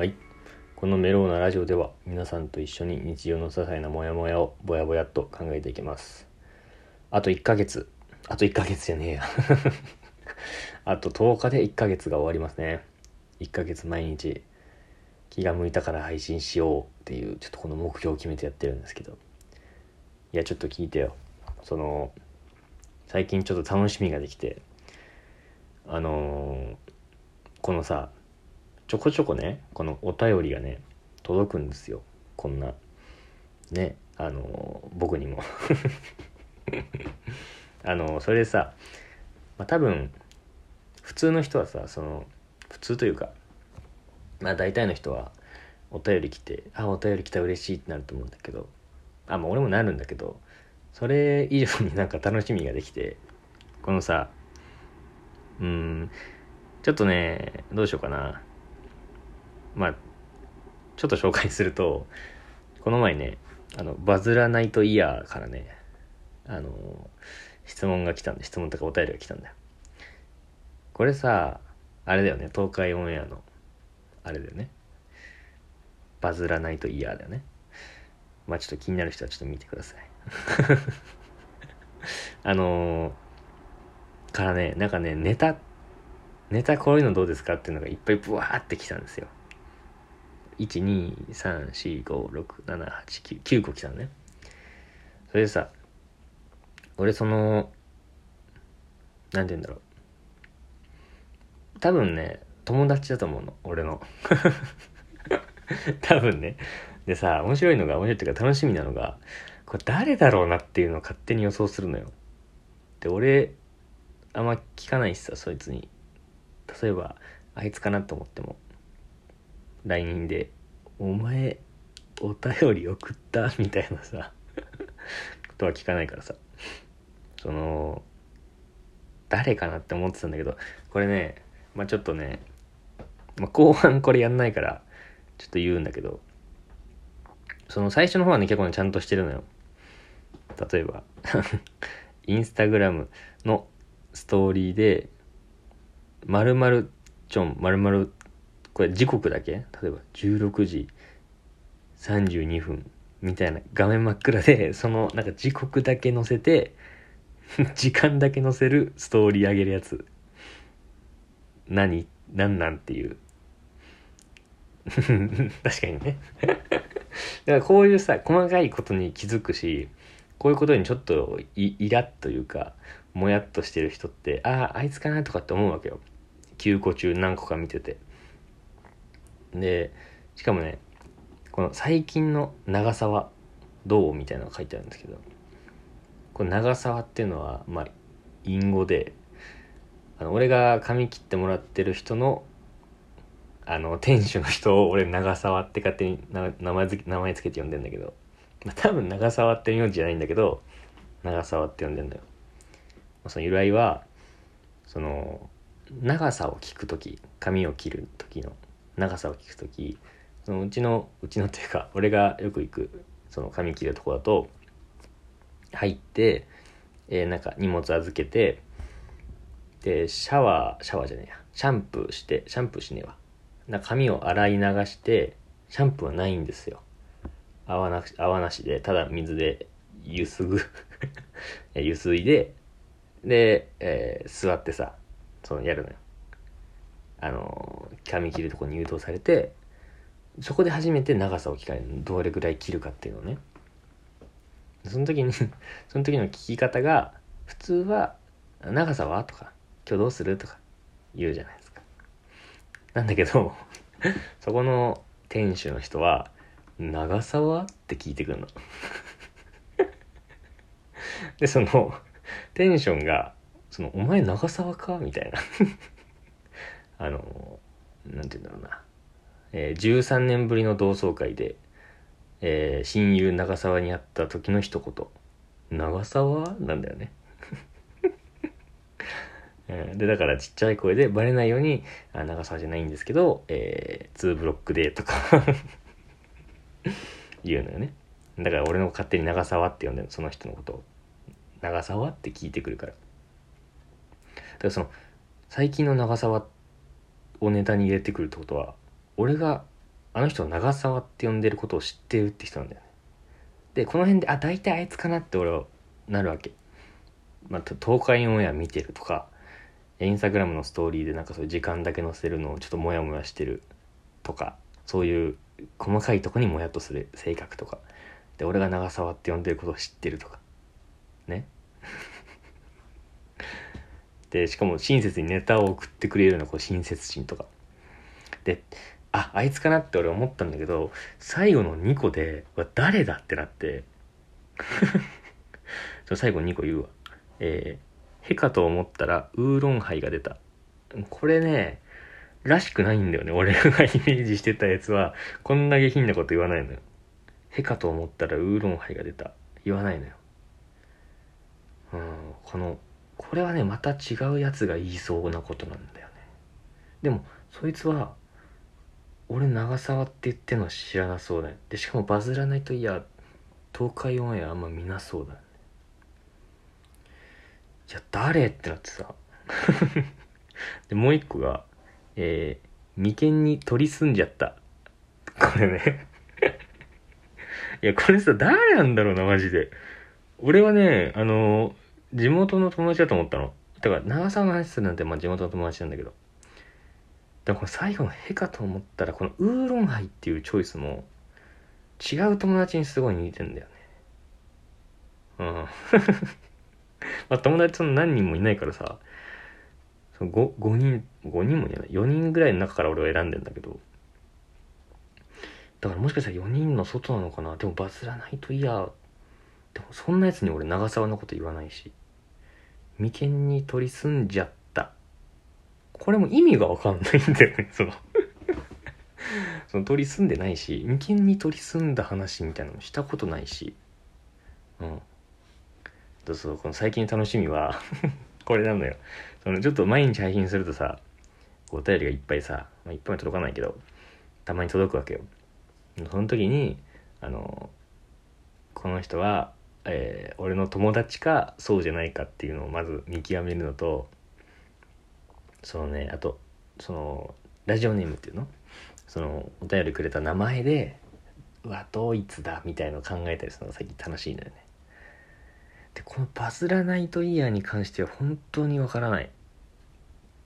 はい。このメローなラジオでは皆さんと一緒に日常の些細なモヤモヤをぼやぼやっと考えていきます。あと1ヶ月。あと1ヶ月じゃねえや。あと10日で1ヶ月が終わりますね。1ヶ月毎日気が向いたから配信しようっていうちょっとこの目標を決めてやってるんですけど。いや、ちょっと聞いてよ。その、最近ちょっと楽しみができて、あのーこのさ、ちょこちょこねこのお便りがね届くんですよ。こんな。ねあの僕にも。あのそれでさ、まあ、多分普通の人はさその普通というかまあ大体の人はお便り来てあお便り来た嬉しいってなると思うんだけどあまあ俺もなるんだけどそれ以上に なんか楽しみができてこのさうんちょっとねどうしようかな。まあちょっと紹介するとこの前ねあのバズらないとイヤーからねあの質問が来たんで質問とかお便りが来たんだよ。これさあれだよね東海オンエアのあれだよね。バズらないとイヤーだよね。まあちょっと気になる人はちょっと見てください。あのからねなんかねネタネタこういうのどうですかっていうのがいっぱいブワーってきたんですよ。123456789 9個来たのね。それでさ俺そのなんて言うんだろう。多分ね友達だと思うの俺の。多分ね。でさ面白いのが面白いっていうか楽しみなのがこれ誰だろうなっていうのを勝手に予想するのよ。で俺あんま聞かないしさそいつに。例えばあいつかなと思っても。LINE で「お前お便り送った? 」みたいなさ。ことは聞かないからさ。その誰かなって思ってたんだけどこれねまあちょっとね、まあ、後半これやんないからちょっと言うんだけどその最初の方はね結構ねちゃんとしてるのよ。例えば インスタグラムのストーリーで〇〇ちょん〇〇これ時刻だけ？例えば16時32分みたいな画面真っ暗で そのなんか時刻だけ載せて 時間だけ載せるストーリー上げるやつ。何？何なんっていう？確かにね。だからこういうさ細かいことに気づくしこういうことにちょっとイイラッというかもやっとしてる人ってあああいつかなとかって思うわけよ。9個中何個か見てて。でしかもねこの最近の長沢どうみたいなのが書いてあるんですけどこの長沢っていうのはまあ隠語であの俺が髪切ってもらってる人のあの店主の人を俺長沢って勝手に名前付け名前つけて呼んでんだけど、まあ、多分長沢って名字じゃないんだけど長沢って呼んでんだよ。その由来はその長さを聞く時髪を切る時の長さを聞く時そのうちのうちのっていうか俺がよく行くその髪切るとこだと入って、えーなんか荷物預けてでシャワーシャワーじゃねえや。シャンプーしてシャンプーしねえわ。な髪を洗い流してシャンプーはないんですよ。泡なし泡なしでただ水でゆすぐ ゆすいでで、えー座ってさそのやるのよ。あの髪切るとこに誘導されてそこで初めて長さを聞かれるどれぐらい切るかっていうのねその時に その時の聞き方が普通は「長さは?」とか「今日どうする?」とか言うじゃないですかなんだけど そこの店主の人は「長さは?」って聞いてくるの でそのテンションがその「お前長沢か?」みたいなあのなんて言うんだろうな、えー13年ぶりの同窓会で、えー親友長沢に会った時の一言「長沢?」なんだよね。でだからちっちゃい声でバレないように「あ長沢じゃないんですけど、えー、2ブロックで」とか。言うのよね。だから俺の勝手に長沢って呼んでるその人のことを。長沢って聞いてくるから。だからその最近の長沢をネタに入れてくるってことは俺があの人を長沢って呼んでることを知ってるって人なんだよね。でこの辺であ大体あいつかなって俺はなるわけ。まあ東海オンエア見てるとかインスタグラムのストーリーでなんかそういう時間だけ載せるのをちょっとモヤモヤしてるとかそういう細かいとこにモヤっとする性格とか。で俺が長沢って呼んでることを知ってるとか。ね。でしかも親切にネタを送ってくれるようなこう親切心とか。でああいつかなって俺思ったんだけど最後の2個で誰だってなって。最後2個言うわ。えー、へかと思ったらウーロンハイが出た。これねらしくないんだよね。俺がイメージしてたやつはこんな下品なこと言わないのよ。へかと思ったらウーロンハイが出た。言わないのよ。うんこのこれはねまた違うやつが言いそうなことなんだよね。でもそいつは俺長沢って言ってんのは知らなそうだよ。でしかもバズらないといや東海オンエアあんま見なそうだよね。いや誰ってなってさ。でもう一個がえー、眉間に鳥住んじゃった。これね。いやこれさ誰なんだろうなマジで。俺はねあの地元の友達だと思ったの。だから長沢の話するなんてまあ地元の友達なんだけど。でもこの最後のへかと思ったらこのウーロンハイっていうチョイスも違う友達にすごい似てんだよね。うん。まあ友達その何人もいないからさ、その 5, 5人、5人もいない。4人ぐらいの中から俺は選んでんだけど。だからもしかしたら4人の外なのかなでもバズらないといや。でもそんなやつに俺長沢のこと言わないし。眉間に取り住んじゃった。これも意味がわかんないんだよね、その その取り住んでないし、眉間に取り住んだ話みたいなのもしたことないし。うん。そうそう、この最近の楽しみは これなのよ。そのちょっと毎日配信するとさ、お便りがいっぱいさ、まあ、いっぱい届かないけど、たまに届くわけよ。その時に、あの、この人はえー、俺の友達かそうじゃないかっていうのをまず見極めるのとそのねあとそのラジオネームっていうの？そのお便りくれた名前でうわドイツだみたいの考えたりするのが最近楽しいのよね。でこのバズらないとイヤーに関しては本当にわからない。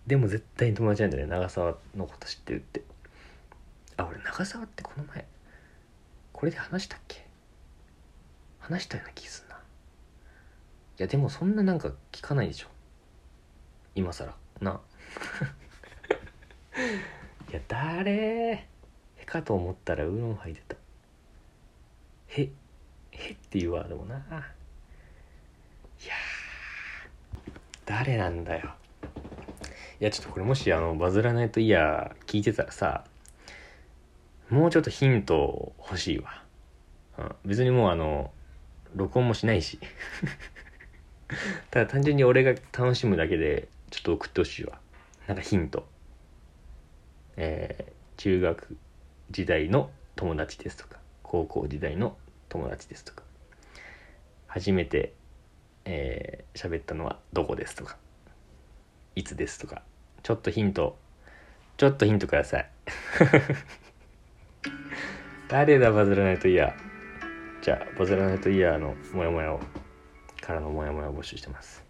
でも絶対に友達なんだよね。長澤のこと知ってるって。あ俺長澤ってこの前これで話したっけ？話したような気すんな。いやでもそんななんか聞かないでしょ。今更。な。いや誰？へかと思ったらウーロンハイ出た。へへっていうワードもな。いや誰なんだよ。いやちょっとこれもしあのバズらないとイヤー聞いてたらさもうちょっとヒント欲しいわ、うん、別にもうあの録音もしないし。ただ単純に俺が楽しむだけでちょっと送ってほしいわ。なんかヒント。えー、中学時代の友達ですとか高校時代の友達ですとか。初めてえー、喋ったのはどこですとか。いつですとか。ちょっとヒント。ちょっとヒントください。誰だバズらないと嫌。じゃあ、ボズらないとイヤーのモヤモヤを、からのモヤモヤを募集してます。